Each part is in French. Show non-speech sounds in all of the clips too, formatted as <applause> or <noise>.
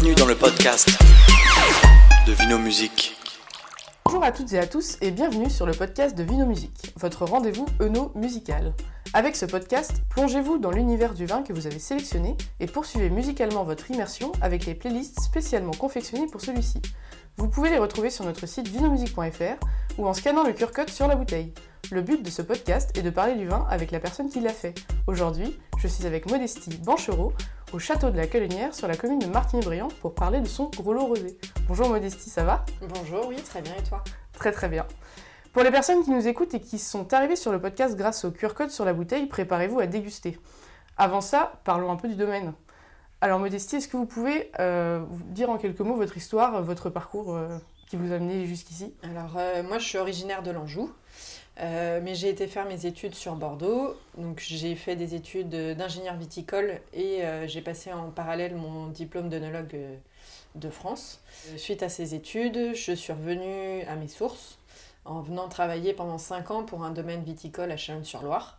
Bienvenue dans le podcast de Vino Musique. Bonjour à toutes et à tous et bienvenue sur le podcast de Vino Musique, votre rendez-vous Eno musical. Avec ce podcast, plongez-vous dans l'univers du vin que vous avez sélectionné et poursuivez musicalement votre immersion avec les playlists spécialement confectionnées pour celui-ci. Vous pouvez les retrouver sur notre site vinomusique.fr ou en scannant le QR code sur la bouteille. Le but de ce podcast est de parler du vin avec la personne qui l'a fait. Aujourd'hui, je suis avec Modestie Banchereau au château de la Colonière sur la commune de Martigny-Briand pour parler de son gros lot rosé. Bonjour Modestie, ça va? Bonjour, oui, très bien, et toi? Très très bien. Pour les personnes qui nous écoutent et qui sont arrivées sur le podcast grâce au QR code sur la bouteille, préparez-vous à déguster. Avant ça, parlons un peu du domaine. Alors Modestie, est-ce que vous pouvez euh, vous dire en quelques mots votre histoire, votre parcours euh, qui vous a amené jusqu'ici? Alors euh, moi je suis originaire de l'Anjou, euh, mais j'ai été faire mes études sur Bordeaux. Donc j'ai fait des études d'ingénieur viticole et euh, j'ai passé en parallèle mon diplôme d'œnologue euh, de France. Euh, Suite à ces études, je suis revenue à mes sources en venant travailler pendant 5 ans pour un domaine viticole à Chalonnes-sur-Loire.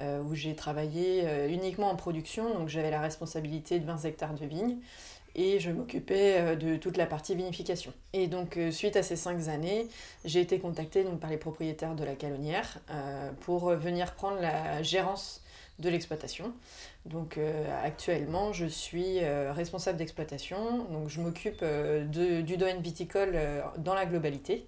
euh, où j'ai travaillé euh, uniquement en production, donc j'avais la responsabilité de 20 hectares de vignes et je m'occupais euh, de toute la partie vinification. Et donc euh, suite à ces 5 années, j'ai été contactée donc, par les propriétaires de la calonnière euh, pour venir prendre la gérance de l'exploitation. Donc actuellement, je suis responsable d'exploitation, donc je m'occupe du domaine viticole dans la globalité.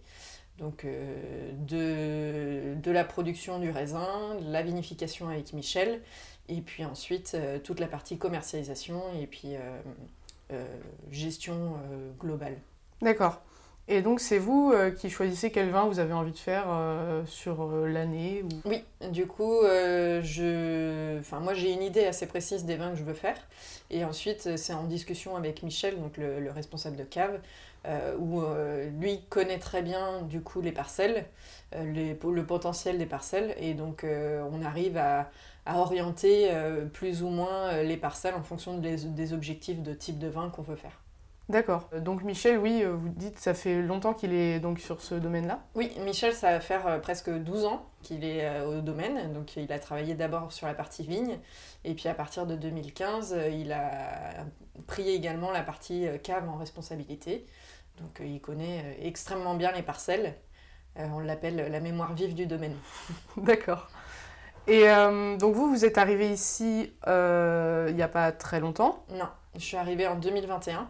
Donc de, de la production du raisin, de la vinification avec Michel, et puis ensuite toute la partie commercialisation et puis gestion euh, globale. D'accord. Et donc c'est vous euh, qui choisissez quel vin vous avez envie de faire euh, sur euh, l'année ou... Oui, du coup, euh, je... enfin, moi j'ai une idée assez précise des vins que je veux faire. Et ensuite, euh, c'est en discussion avec Michel, donc le, le responsable de cave, euh, où euh, lui connaît très bien du coup les parcelles, euh, les- le potentiel des parcelles. Et donc, euh, on arrive à, à orienter euh, plus ou moins euh, les parcelles en fonction des, des objectifs de type de vin qu'on veut faire. D'accord. Euh, Donc Michel, oui, vous dites ça fait longtemps qu'il est donc sur ce domaine-là? Oui, Michel, ça va faire presque 12 ans qu'il est au domaine. Donc, il a travaillé d'abord sur la partie vigne. Et puis, à partir de 2015, euh, il a pris également la partie cave en responsabilité. Donc, il connaît extrêmement bien les parcelles. On l'appelle la mémoire vive du domaine. <laughs> D'accord. Et euh, donc vous, vous êtes arrivé ici euh, il n'y a pas très longtemps. Non, je suis arrivée en 2021.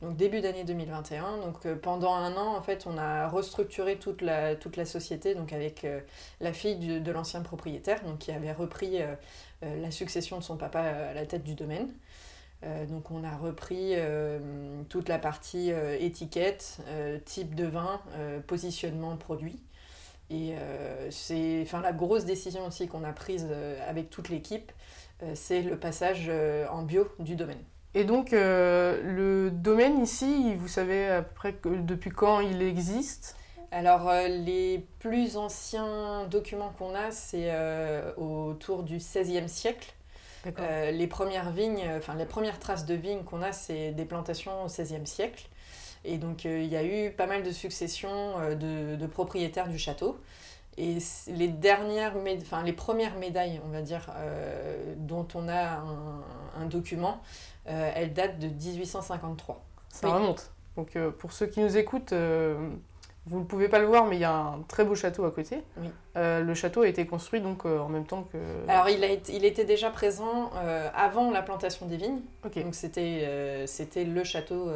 Donc début d'année 2021. Donc euh, pendant un an, en fait, on a restructuré toute la, toute la société, donc avec la fille de l'ancien propriétaire, donc qui avait repris la succession de son papa à la tête du domaine. Donc on a repris toute la partie étiquette, type de vin, positionnement produit. Et euh, c'est enfin, la grosse décision aussi qu'on a prise euh, avec toute l'équipe, euh, c'est le passage en bio du domaine. Et donc le domaine ici, vous savez à peu près que- depuis quand il existe? Alors, euh, les plus anciens documents qu'on a, c'est euh, autour du XVIe siècle. Euh, les premières vignes, enfin les premières traces de vignes qu'on a, c'est des plantations au XVIe siècle. Et donc, euh, il y a eu pas mal de successions euh, de, de propriétaires du château. Et les dernières, enfin les premières médailles, on va dire, euh, dont on a un, un document, euh, elles datent de 1853. Ça oui. remonte. Donc euh, pour ceux qui nous écoutent, vous ne pouvez pas le voir, mais il y a un très beau château à côté. Oui. Le château a été construit donc en même temps que. Alors, il, a été- il était déjà présent avant la plantation des vignes. ok. Donc c'était c'était le château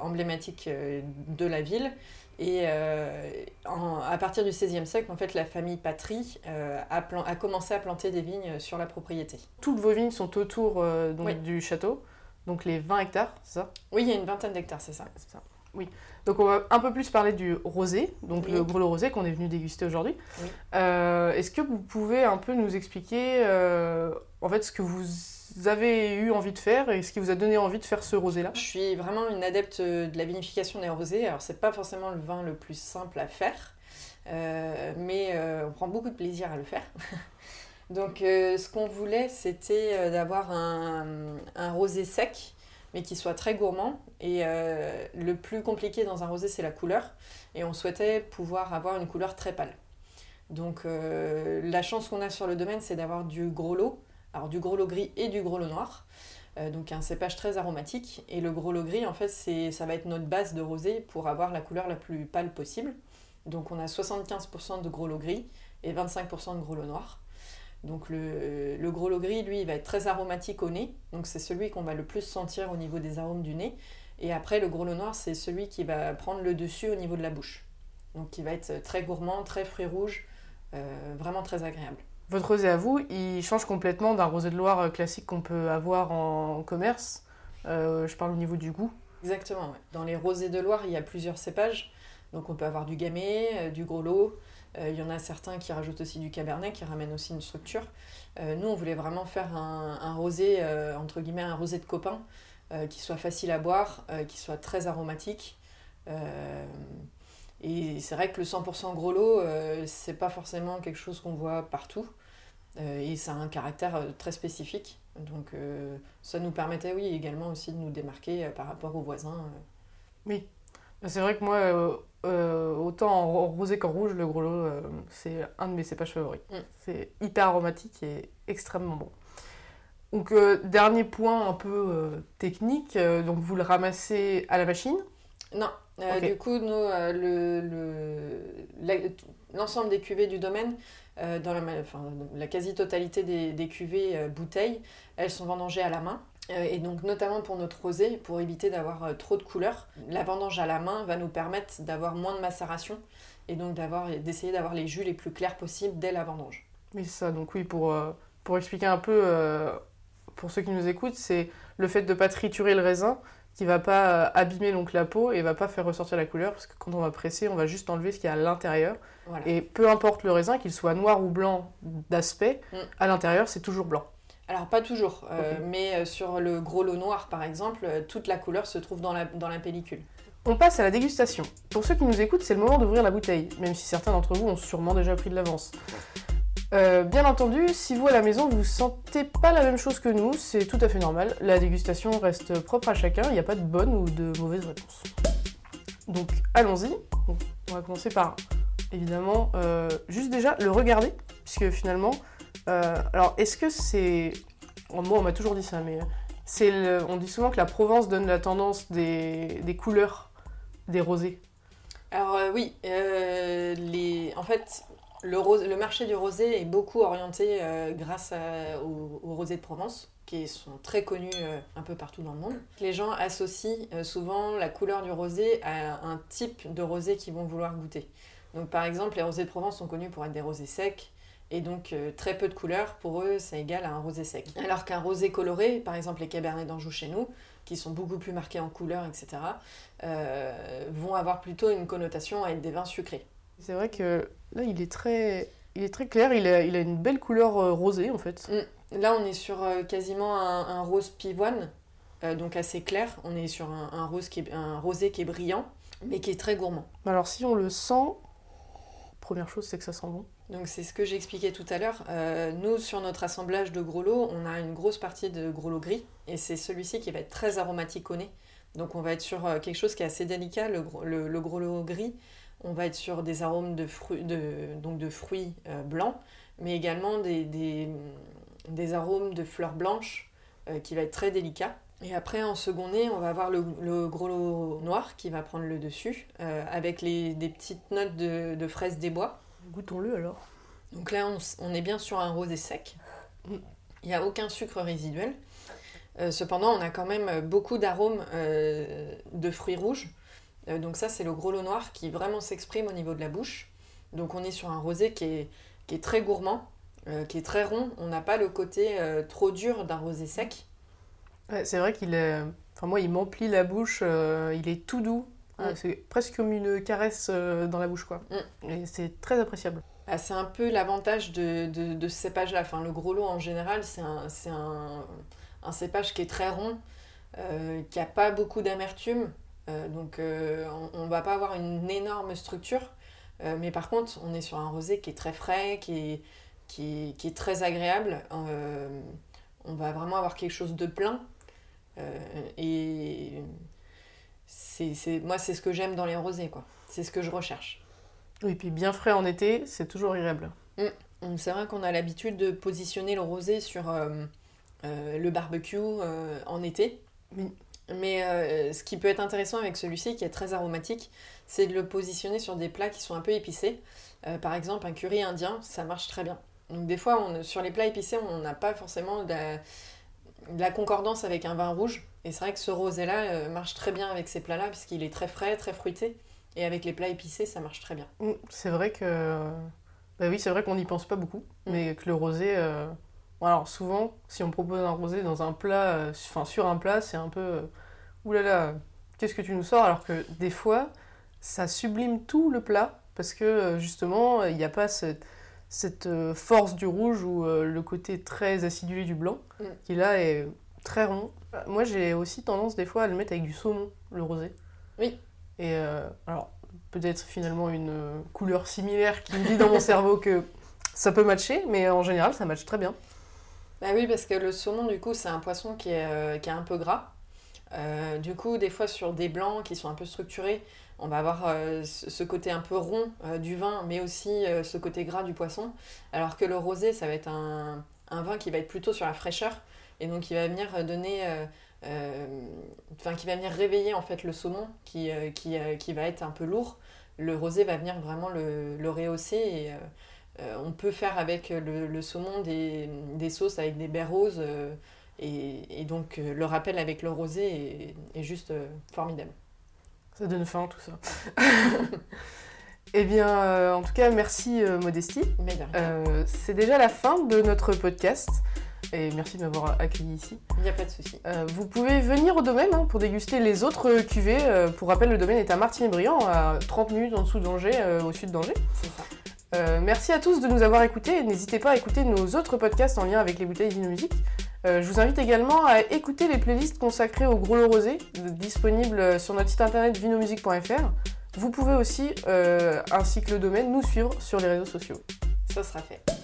emblématique euh, de la ville. Et euh, en- à partir du XVIe siècle, en fait, la famille Patry euh, a, plan- a commencé à planter des vignes sur la propriété. Toutes vos vignes sont autour euh, donc, Oui. du château, donc les 20 hectares, c'est ça? Oui, il y a une vingtaine d'hectares, c'est ça. Ça. Oui. Donc on va un peu plus parler du rosé, donc Oui. le gros rosé qu'on est venu déguster aujourd'hui. Oui. Euh, Est-ce que vous pouvez un peu nous expliquer euh, en fait ce que vous avez eu envie de faire et ce qui vous a donné envie de faire ce rosé-là Je suis vraiment une adepte de la vinification des rosés. Alors, c'est pas forcément le vin le plus simple à faire, euh, mais euh, on prend beaucoup de plaisir à le faire. <laughs> Donc, euh, ce qu'on voulait, c'était euh, d'avoir un, rosé sec, mais qui soit très gourmand. Et euh, le plus compliqué dans un rosé, c'est la couleur. Et on souhaitait pouvoir avoir une couleur très pâle. Donc, euh, la chance qu'on a sur le domaine, c'est d'avoir du gros lot Alors du gros lot gris et du gros lot noir. Euh, donc un cépage très aromatique. Et le gros lot gris, en fait, ça va être notre base de rosé pour avoir la couleur la plus pâle possible. Donc on a 75% de gros lot gris et 25% de gros lot noir. Donc le, gros lot gris, lui, il va être très aromatique au nez. Donc c'est celui qu'on va le plus sentir au niveau des arômes du nez. Et après, le gros lot noir, c'est celui qui va prendre le dessus au niveau de la bouche. Donc qui va être très gourmand, très fruits rouges, euh, vraiment très agréable. Votre rosé à vous, il change complètement d'un rosé de Loire classique qu'on peut avoir en commerce. Euh, je parle au niveau du goût. Exactement. Dans les rosés de Loire, il y a plusieurs cépages. Donc on peut avoir du gamay, euh, du gros lot. Euh, il y en a certains qui rajoutent aussi du cabernet, qui ramènent aussi une structure. Euh, nous, on voulait vraiment faire un, rosé, euh, entre guillemets, un rosé de copain, euh, qui soit facile à boire, euh, qui soit très aromatique. Et c'est vrai que le 100% gros lot, euh, c'est pas forcément quelque chose qu'on voit partout. Euh, et ça a un caractère euh, très spécifique. Donc euh, ça nous permettait, oui, également aussi de nous démarquer par rapport aux voisins. euh. C'est vrai que moi, autant en rosé qu'en rouge, le gros lot, c'est un de mes cépages favoris. Mm. C'est hyper aromatique et extrêmement bon. Donc, dernier point un peu technique, donc vous le ramassez à la machine. Non, euh, du coup, nous, euh, le- le- la- l'ensemble des cuvées du domaine, euh, dans la, ma- enfin, la quasi-totalité des, des cuvées bouteilles, elles sont vendangées à la main. Et donc, notamment pour notre rosé, pour éviter d'avoir trop de couleurs, la vendange à la main va nous permettre d'avoir moins de macération et donc d'avoir- d'essayer d'avoir les jus les plus clairs possibles dès la vendange. Oui, c'est ça. Donc oui, pour, pour expliquer un peu, pour ceux qui nous écoutent, c'est le fait de ne pas triturer le raisin qui va pas euh, abîmer donc la peau et va pas faire ressortir la couleur parce que quand on va presser, on va juste enlever ce qu'il y a à l'intérieur. Voilà. Et peu importe le raisin, qu'il soit noir ou blanc d'aspect, Mm. à l'intérieur, c'est toujours blanc. Alors pas toujours, euh, mais euh, sur le gros lot noir par exemple, toute la couleur se trouve dans la, dans la pellicule. On passe à la dégustation. Pour ceux qui nous écoutent, c'est le moment d'ouvrir la bouteille, même si certains d'entre vous ont sûrement déjà pris de l'avance. Euh, bien entendu, si vous à la maison vous sentez pas la même chose que nous, c'est tout à fait normal. La dégustation reste propre à chacun, il n'y a pas de bonne ou de mauvaise réponse. Donc allons-y. On va commencer par évidemment euh, juste déjà le regarder, puisque finalement, euh, alors est-ce que c'est, moi on m'a toujours dit ça, mais c'est le- on dit souvent que la Provence donne la tendance des, couleurs des rosés. Alors oui, les... en fait, le, marché du rosé est beaucoup orienté euh, grâce à- aux, rosés de Provence, qui sont très connus euh, un peu partout dans le monde. Les gens associent euh, souvent la couleur du rosé à un type de rosé qu'ils vont vouloir goûter. Donc par exemple, les rosés de Provence sont connus pour être des rosés secs, et donc euh, très peu de couleurs, pour eux, c'est égal à un rosé sec. Alors qu'un rosé coloré, par exemple les cabernets d'Anjou chez nous, qui sont beaucoup plus marqués en couleurs, etc., euh, vont avoir plutôt une connotation à être des vins sucrés. C'est vrai que là il est très, il est très clair, il a, il a une belle couleur euh, rosée en fait. Là, on est sur euh, quasiment un, un rose pivoine, euh, donc assez clair. On est sur un, un rose qui est, un rosé qui est brillant, mais qui est très gourmand. Alors si on le sent, première chose c'est que ça sent bon. Donc c'est ce que j'expliquais tout à l'heure. Euh, nous, sur notre assemblage de gros lots, on a une grosse partie de gros lot gris, et c'est celui-ci qui va être très aromatique au nez. Donc on va être sur quelque chose qui est assez délicat, le, gros- le, le gros lot gris. On va être sur des arômes de fruits, de, donc de fruits euh, blancs, mais également des, des, des arômes de fleurs blanches euh, qui va être très délicat. Et après, en second nez, on va avoir le, le gros lot noir qui va prendre le dessus, euh, avec les, des petites notes de, de fraises des bois. Goûtons-le alors. Donc là, on, est bien sur un rosé sec. Il n'y a aucun sucre résiduel. Euh, cependant, on a quand même beaucoup d'arômes euh, de fruits rouges. Euh, donc ça, c'est le gros lot noir qui vraiment s'exprime au niveau de la bouche. Donc on est sur un rosé qui est, qui est très gourmand, euh, qui est très rond. On n'a pas le côté euh, trop dur d'un rosé sec. Ouais, c'est vrai qu'il est, enfin moi il m'emplit la bouche, il est tout doux. Mm. C'est presque comme une caresse dans la bouche quoi. Mm. Et c'est très appréciable. Ah, c'est un peu l'avantage de, de, de ce cépage-là. Enfin, le gros lot en général, c'est un, un, un cépage qui est très rond, qui n'a pas beaucoup d'amertume. Euh, donc, euh, on ne va pas avoir une énorme structure. Euh, mais par contre, on est sur un rosé qui est très frais, qui est, qui est, qui est très agréable. On va vraiment avoir quelque chose de plein. Et c'est, c'est- moi, c'est ce que j'aime dans les rosés, quoi. C'est ce que je recherche. Oui, puis bien frais en été, c'est toujours agréable. On Donc, C'est vrai qu'on a l'habitude de positionner le rosé sur euh, euh, le barbecue euh, en été. Oui. Mais euh, ce qui peut être intéressant avec celui-ci, qui est très aromatique, c'est de le positionner sur des plats qui sont un peu épicés. Euh, par exemple, un curry indien, ça marche très bien. Donc des fois, on- sur les plats épicés, on n'a pas forcément de la, de la concordance avec un vin rouge. Et c'est vrai que ce rosé-là euh, marche très bien avec ces plats-là, puisqu'il est très frais, très fruité. Et avec les plats épicés, ça marche très bien. Mm, C'est vrai que. Bah oui, c'est vrai qu'on n'y pense pas beaucoup, Mm. mais que le rosé. Bon, alors souvent, si on propose un rosé dans un plat, euh, enfin sur un plat, c'est un peu. euh, là, qu'est-ce que tu nous sors? Alors que des fois, ça sublime tout le plat, parce que euh, justement, il n'y a pas cette, cette, force du rouge ou le côté très acidulé du blanc, Mm. qui là est très rond. Moi, j'ai aussi tendance des fois à le mettre avec du saumon, le rosé. Oui. Et euh, alors, peut-être finalement une couleur similaire qui me dit dans mon cerveau que ça peut matcher, mais en général, ça matche très bien. Bah oui, parce que le saumon, du coup, c'est un poisson qui est, euh, qui est un peu gras. Euh, du coup, des fois, sur des blancs qui sont un peu structurés, on va avoir euh, ce côté un peu rond du vin, mais aussi ce côté gras du poisson. Alors que le rosé, ça va être un, un vin qui va être plutôt sur la fraîcheur, et donc qui va venir donner... Enfin, qui va venir réveiller en fait le saumon qui, qui, qui va être un peu lourd. Le rosé va venir vraiment le, le rehausser. Euh, on peut faire avec le, le saumon des, des sauces avec des baies roses euh, et, et donc euh, le rappel avec le rosé est, est juste formidable. Ça donne faim, tout ça. <laughs> eh bien, en tout cas, merci Modestie. C'est déjà la fin de notre podcast. Et merci de m'avoir accueilli ici. Il n'y a pas de souci. Vous pouvez venir au domaine hein, pour déguster les autres cuvées. Pour rappel, le domaine est à Martigny-Briand, à 30 minutes en dessous d'Angers, au sud d'Angers. C'est ça. Euh, merci à tous de nous avoir écoutés. N'hésitez pas à écouter nos autres podcasts en lien avec les bouteilles Vino Musique. Euh, je vous invite également à écouter les playlists consacrées au gros lot rosé, disponibles sur notre site internet vinomusique.fr. Vous pouvez aussi, euh, ainsi que le domaine, nous suivre sur les réseaux sociaux. Ça sera fait.